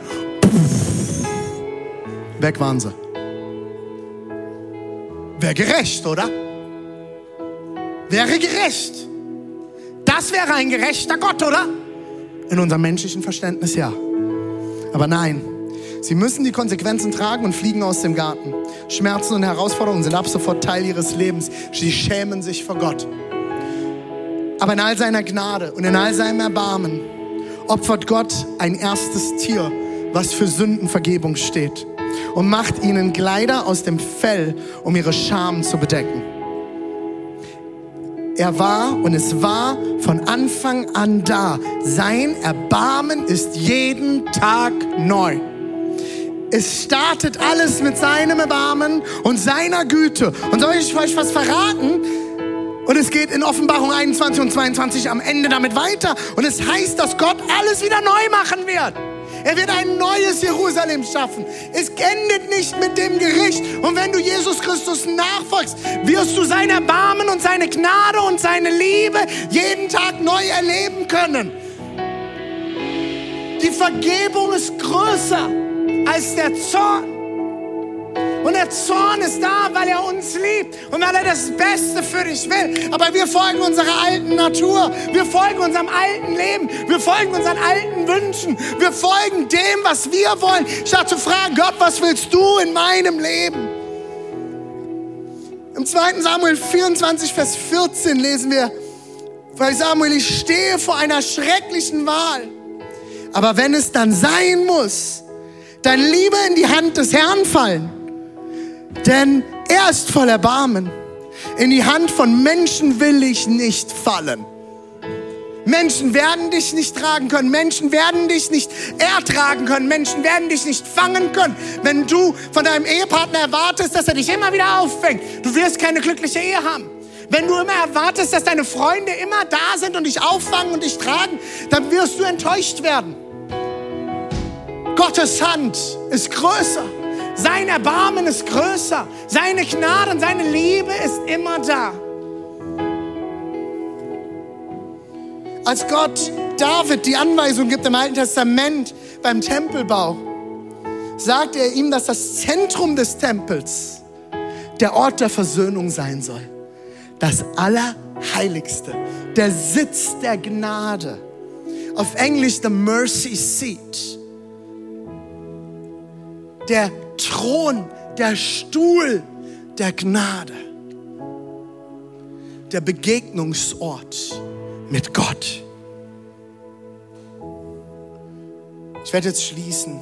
Weg waren sie. Wäre gerecht, oder? Wäre gerecht. Das wäre ein gerechter Gott, oder? In unserem menschlichen Verständnis ja. Aber nein, sie müssen die Konsequenzen tragen und fliegen aus dem Garten. Schmerzen und Herausforderungen sind ab sofort Teil ihres Lebens. Sie schämen sich vor Gott. Aber in all seiner Gnade und in all seinem Erbarmen opfert Gott ein erstes Tier, was für Sündenvergebung steht und macht ihnen Kleider aus dem Fell, um ihre Scham zu bedecken. Er war und es war von Anfang an da. Sein Erbarmen ist jeden Tag neu. Es startet alles mit seinem Erbarmen und seiner Güte. Und soll ich euch was verraten? Und es geht in Offenbarung 21 und 22 am Ende damit weiter. Und es heißt, dass Gott alles wieder neu machen wird. Er wird ein neues Jerusalem schaffen. Es endet nicht mit dem Gericht. Und wenn du Jesus Christus nachfolgst, wirst du sein Erbarmen und seine Gnade und seine Liebe jeden Tag neu erleben können. Die Vergebung ist größer als der Zorn. Und der Zorn ist da, weil er uns liebt und weil er das Beste für dich will. Aber wir folgen unserer alten Natur. Wir folgen unserem alten Leben. Wir folgen unseren alten Wünschen. Wir folgen dem, was wir wollen, statt zu fragen, Gott, was willst du in meinem Leben? Im 2. Samuel 24, Vers 14 lesen wir, weil Samuel, ich stehe vor einer schrecklichen Wahl. Aber wenn es dann sein muss, dann lieber in die Hand des Herrn fallen denn er ist voll Erbarmen. In die Hand von Menschen will ich nicht fallen. Menschen werden dich nicht tragen können. Menschen werden dich nicht ertragen können. Menschen werden dich nicht fangen können. Wenn du von deinem Ehepartner erwartest, dass er dich immer wieder auffängt, du wirst keine glückliche Ehe haben. Wenn du immer erwartest, dass deine Freunde immer da sind und dich auffangen und dich tragen, dann wirst du enttäuscht werden. Gottes Hand ist größer. Sein Erbarmen ist größer. Seine Gnade und seine Liebe ist immer da. Als Gott David die Anweisung gibt im Alten Testament beim Tempelbau, sagt er ihm, dass das Zentrum des Tempels der Ort der Versöhnung sein soll. Das Allerheiligste, der Sitz der Gnade. Auf Englisch the Mercy Seat. Der Thron, der Stuhl der Gnade. Der Begegnungsort mit Gott. Ich werde jetzt schließen.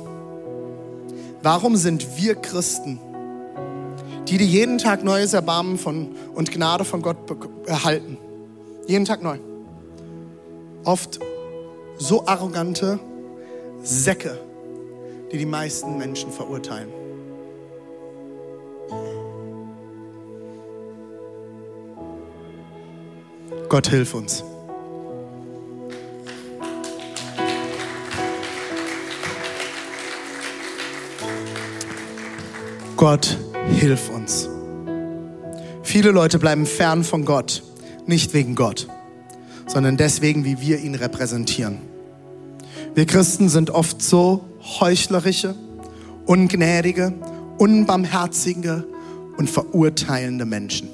Warum sind wir Christen, die, die jeden Tag neues Erbarmen von, und Gnade von Gott erhalten, jeden Tag neu, oft so arrogante Säcke, die die meisten Menschen verurteilen? Gott hilf uns. Gott, hilf uns. Viele Leute bleiben fern von Gott, nicht wegen Gott, sondern deswegen, wie wir ihn repräsentieren. Wir Christen sind oft so heuchlerische, ungnädige, unbarmherzige und verurteilende Menschen.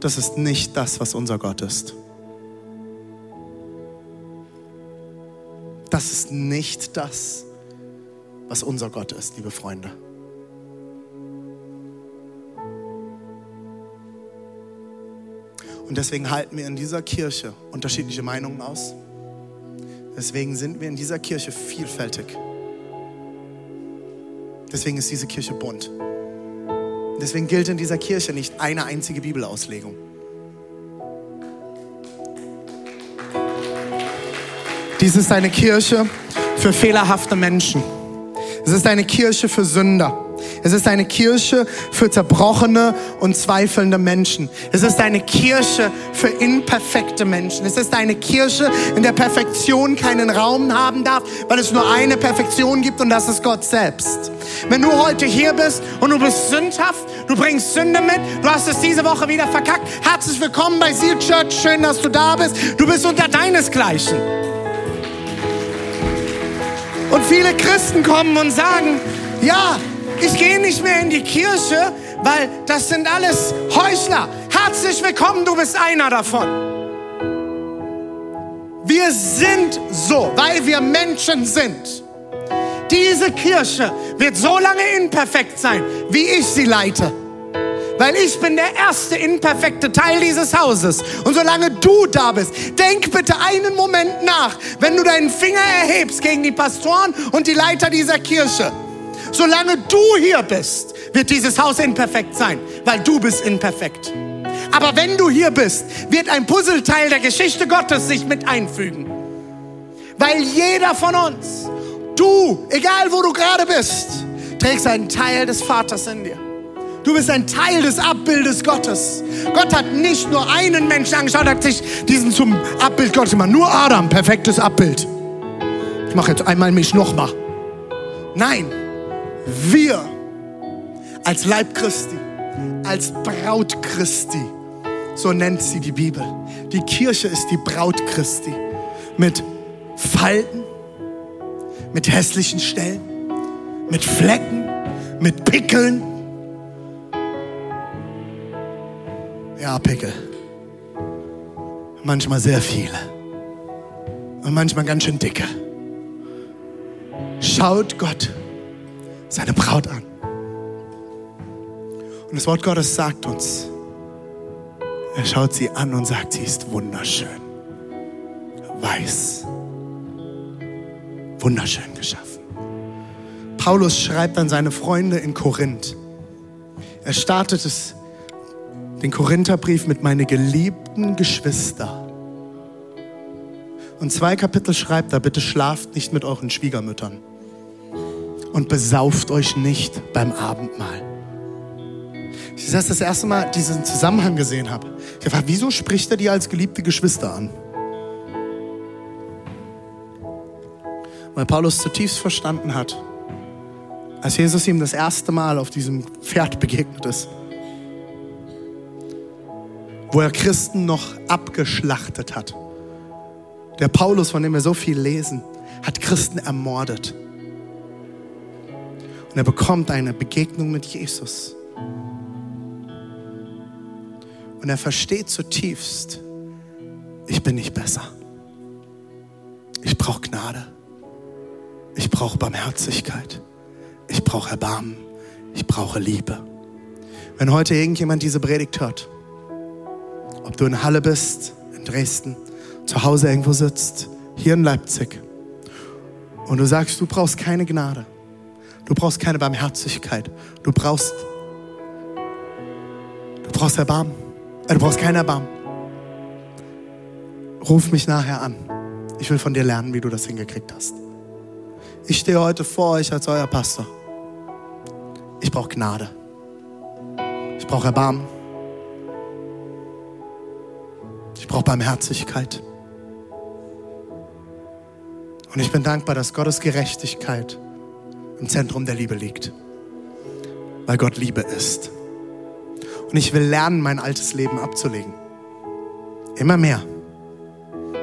Das ist nicht das, was unser Gott ist. Das ist nicht das, was unser Gott ist, liebe Freunde. Und deswegen halten wir in dieser Kirche unterschiedliche Meinungen aus. Deswegen sind wir in dieser Kirche vielfältig. Deswegen ist diese Kirche bunt. Deswegen gilt in dieser Kirche nicht eine einzige Bibelauslegung. Dies ist eine Kirche für fehlerhafte Menschen. Es ist eine Kirche für Sünder. Es ist eine Kirche für zerbrochene und zweifelnde Menschen. Es ist eine Kirche für imperfekte Menschen. Es ist eine Kirche, in der Perfektion keinen Raum haben darf, weil es nur eine Perfektion gibt und das ist Gott selbst. Wenn du heute hier bist und du bist sündhaft, du bringst Sünde mit, du hast es diese Woche wieder verkackt, herzlich willkommen bei Seal Church, schön, dass du da bist. Du bist unter deinesgleichen. Und viele Christen kommen und sagen, ja, ich gehe nicht mehr in die Kirche, weil das sind alles Heuchler. Herzlich willkommen, du bist einer davon. Wir sind so, weil wir Menschen sind. Diese Kirche wird so lange imperfekt sein, wie ich sie leite weil ich bin der erste imperfekte Teil dieses Hauses. Und solange du da bist, denk bitte einen Moment nach, wenn du deinen Finger erhebst gegen die Pastoren und die Leiter dieser Kirche. Solange du hier bist, wird dieses Haus imperfekt sein, weil du bist imperfekt. Aber wenn du hier bist, wird ein Puzzleteil der Geschichte Gottes sich mit einfügen. Weil jeder von uns, du, egal wo du gerade bist, trägst einen Teil des Vaters in dir. Du bist ein Teil des Abbildes Gottes. Gott hat nicht nur einen Menschen angeschaut, hat sich diesen zum Abbild Gottes gemacht. Nur Adam, perfektes Abbild. Ich mache jetzt einmal mich nochmal. Nein, wir als Leib Christi, als Braut Christi, so nennt sie die Bibel. Die Kirche ist die Braut Christi mit Falten, mit hässlichen Stellen, mit Flecken, mit Pickeln Ja, Pickel. Manchmal sehr viele. Und manchmal ganz schön dicke. Schaut Gott seine Braut an. Und das Wort Gottes sagt uns, er schaut sie an und sagt, sie ist wunderschön. Weiß. Wunderschön geschaffen. Paulus schreibt an seine Freunde in Korinth. Er startet es den Korintherbrief mit meine geliebten Geschwister. Und zwei Kapitel schreibt er, bitte schlaft nicht mit euren Schwiegermüttern und besauft euch nicht beim Abendmahl. Ich das das erste Mal diesen Zusammenhang gesehen habe. Ich dachte, wieso spricht er die als geliebte Geschwister an? Weil Paulus zutiefst verstanden hat, als Jesus ihm das erste Mal auf diesem Pferd begegnet ist, wo er Christen noch abgeschlachtet hat. Der Paulus, von dem wir so viel lesen, hat Christen ermordet. Und er bekommt eine Begegnung mit Jesus. Und er versteht zutiefst, ich bin nicht besser. Ich brauche Gnade. Ich brauche Barmherzigkeit. Ich brauche Erbarmen. Ich brauche Liebe. Wenn heute irgendjemand diese Predigt hört, ob du in Halle bist, in Dresden, zu Hause irgendwo sitzt, hier in Leipzig, und du sagst, du brauchst keine Gnade, du brauchst keine Barmherzigkeit, du brauchst, du brauchst Erbarmen, äh, du brauchst kein Erbarmen. Ruf mich nachher an. Ich will von dir lernen, wie du das hingekriegt hast. Ich stehe heute vor euch als euer Pastor. Ich brauche Gnade. Ich brauche Erbarmen. Ich brauche Barmherzigkeit. Und ich bin dankbar, dass Gottes Gerechtigkeit im Zentrum der Liebe liegt. Weil Gott Liebe ist. Und ich will lernen, mein altes Leben abzulegen. Immer mehr.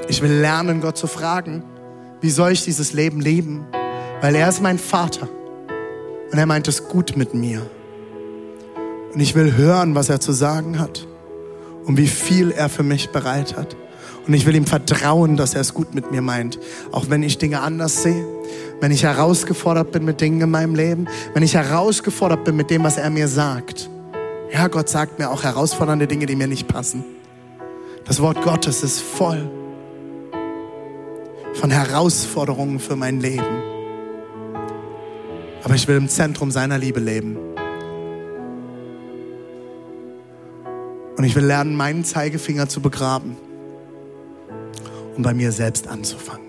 Ich will lernen, Gott zu fragen, wie soll ich dieses Leben leben? Weil er ist mein Vater. Und er meint es gut mit mir. Und ich will hören, was er zu sagen hat. Und wie viel er für mich bereit hat. Und ich will ihm vertrauen, dass er es gut mit mir meint. Auch wenn ich Dinge anders sehe. Wenn ich herausgefordert bin mit Dingen in meinem Leben. Wenn ich herausgefordert bin mit dem, was er mir sagt. Ja, Gott sagt mir auch herausfordernde Dinge, die mir nicht passen. Das Wort Gottes ist voll von Herausforderungen für mein Leben. Aber ich will im Zentrum seiner Liebe leben. Und ich will lernen, meinen Zeigefinger zu begraben und bei mir selbst anzufangen.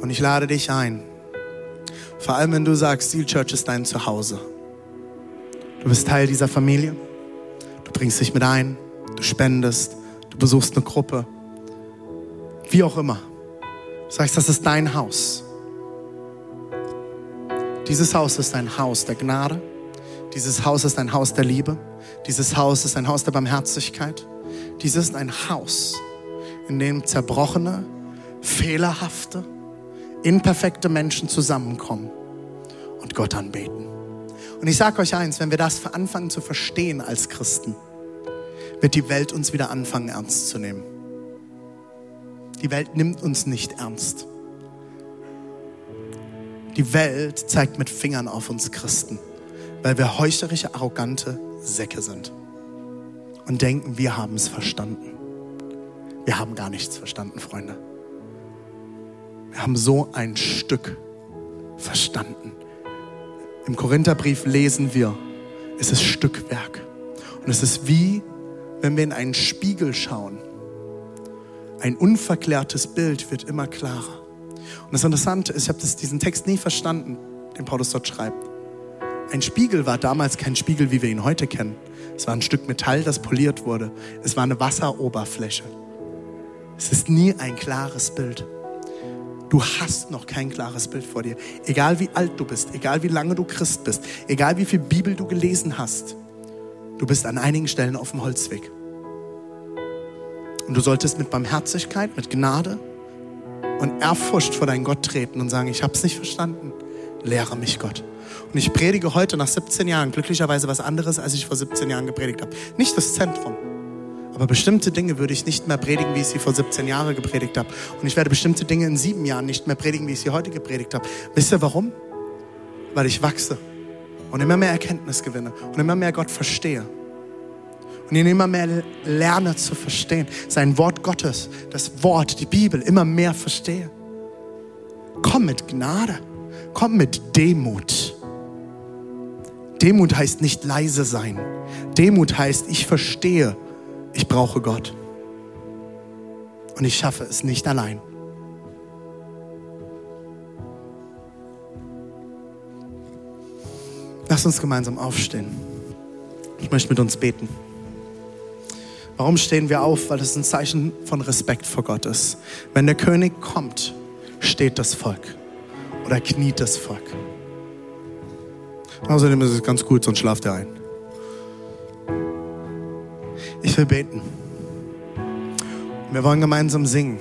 Und ich lade dich ein, vor allem wenn du sagst, Seal Church ist dein Zuhause. Du bist Teil dieser Familie, du bringst dich mit ein, du spendest, du besuchst eine Gruppe, wie auch immer. Du sagst, das ist dein Haus. Dieses Haus ist ein Haus der Gnade. Dieses Haus ist ein Haus der Liebe. Dieses Haus ist ein Haus der Barmherzigkeit. Dieses ist ein Haus, in dem zerbrochene, fehlerhafte, imperfekte Menschen zusammenkommen und Gott anbeten. Und ich sage euch eins, wenn wir das anfangen zu verstehen als Christen, wird die Welt uns wieder anfangen ernst zu nehmen. Die Welt nimmt uns nicht ernst. Die Welt zeigt mit Fingern auf uns Christen, weil wir heuchlerische, arrogante Säcke sind und denken, wir haben es verstanden. Wir haben gar nichts verstanden, Freunde. Wir haben so ein Stück verstanden. Im Korintherbrief lesen wir, es ist Stückwerk. Und es ist wie, wenn wir in einen Spiegel schauen. Ein unverklärtes Bild wird immer klarer. Und das Interessante ist, ich habe diesen Text nie verstanden, den Paulus dort schreibt. Ein Spiegel war damals kein Spiegel, wie wir ihn heute kennen. Es war ein Stück Metall, das poliert wurde. Es war eine Wasseroberfläche. Es ist nie ein klares Bild. Du hast noch kein klares Bild vor dir. Egal wie alt du bist, egal wie lange du Christ bist, egal wie viel Bibel du gelesen hast, du bist an einigen Stellen auf dem Holzweg. Und du solltest mit Barmherzigkeit, mit Gnade und Ehrfurcht vor deinen Gott treten und sagen, ich habe es nicht verstanden. Lehre mich Gott. Und ich predige heute nach 17 Jahren glücklicherweise was anderes, als ich vor 17 Jahren gepredigt habe. Nicht das Zentrum. Aber bestimmte Dinge würde ich nicht mehr predigen, wie ich sie vor 17 Jahren gepredigt habe. Und ich werde bestimmte Dinge in sieben Jahren nicht mehr predigen, wie ich sie heute gepredigt habe. Wisst ihr warum? Weil ich wachse und immer mehr Erkenntnis gewinne und immer mehr Gott verstehe. Und ihn immer mehr lerne zu verstehen. Sein Wort Gottes, das Wort, die Bibel immer mehr verstehe. Komm mit Gnade. Komm mit Demut. Demut heißt nicht leise sein. Demut heißt, ich verstehe, ich brauche Gott. Und ich schaffe es nicht allein. Lass uns gemeinsam aufstehen. Ich möchte mit uns beten. Warum stehen wir auf? Weil es ein Zeichen von Respekt vor Gott ist. Wenn der König kommt, steht das Volk oder kniet das Volk. Außerdem ist es ganz gut, sonst schlaft er ein. Ich will beten. Wir wollen gemeinsam singen.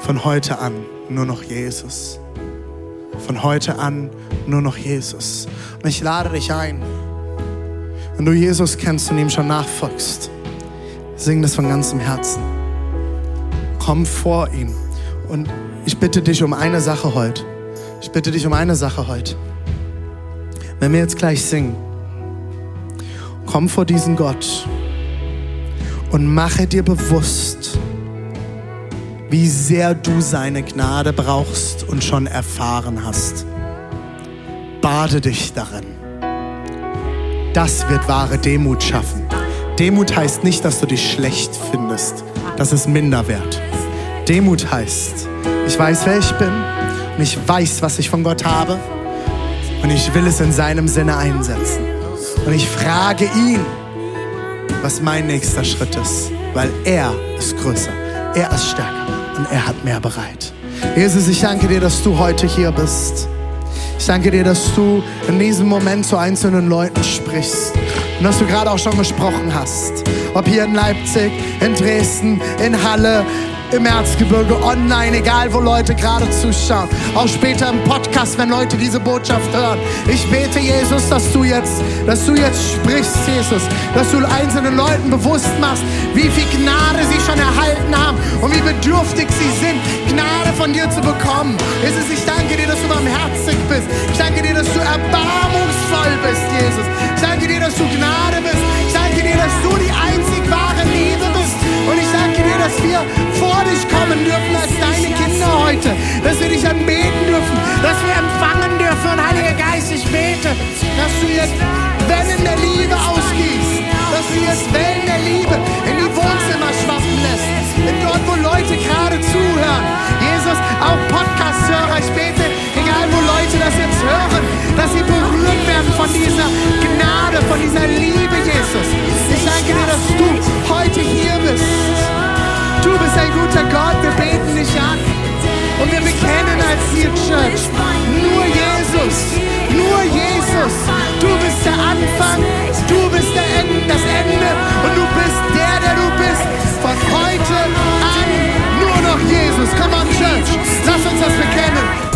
Von heute an nur noch Jesus. Von heute an nur noch Jesus. Und ich lade dich ein, wenn du Jesus kennst und ihm schon nachfolgst, sing das von ganzem Herzen. Komm vor ihm. Und ich bitte dich um eine Sache heute. Ich bitte dich um eine Sache heute. Wenn wir jetzt gleich singen, komm vor diesen Gott und mache dir bewusst, wie sehr du seine Gnade brauchst und schon erfahren hast. Bade dich darin. Das wird wahre Demut schaffen. Demut heißt nicht, dass du dich schlecht findest. Das ist Minderwert. Demut heißt, ich weiß, wer ich bin und ich weiß, was ich von Gott habe und ich will es in seinem Sinne einsetzen. Und ich frage ihn, was mein nächster Schritt ist, weil er ist größer, er ist stärker und er hat mehr bereit. Jesus, ich danke dir, dass du heute hier bist. Ich danke dir, dass du in diesem Moment zu einzelnen Leuten sprichst und dass du gerade auch schon gesprochen hast. Ob hier in Leipzig, in Dresden, in Halle, im Erzgebirge, online, egal wo Leute gerade zuschauen. Auch später im Podcast, wenn Leute diese Botschaft hören. Ich bete, Jesus, dass du jetzt, dass du jetzt sprichst, Jesus, dass du einzelnen Leuten bewusst machst, wie viel Gnade sie schon erhalten haben und wie bedürftig sie sind, Gnade von dir zu bekommen. Jesus, ich danke dir, dass du barmherzig bist. Ich danke dir, dass du erbarmungsvoll bist, Jesus. Ich du jetzt Wellen der Liebe ausgießt. Dass du jetzt Wellen der Liebe in die Wohnzimmer schwappen lässt. Und dort, wo Leute gerade zuhören. Jesus, auch Podcast-Hörer, ich bete, egal wo Leute das jetzt hören, dass sie berührt werden von dieser Gnade, von dieser Liebe, Jesus. Ich danke dir, dass du heute hier bist. Du bist ein guter Gott, wir beten dich an. Und wir bekennen als Seal Church nur Jesus, nur Jesus bist der Anfang, du bist der End, das Ende und du bist der, der du bist. Von heute an nur noch Jesus. Come on, Church, lass uns das bekennen.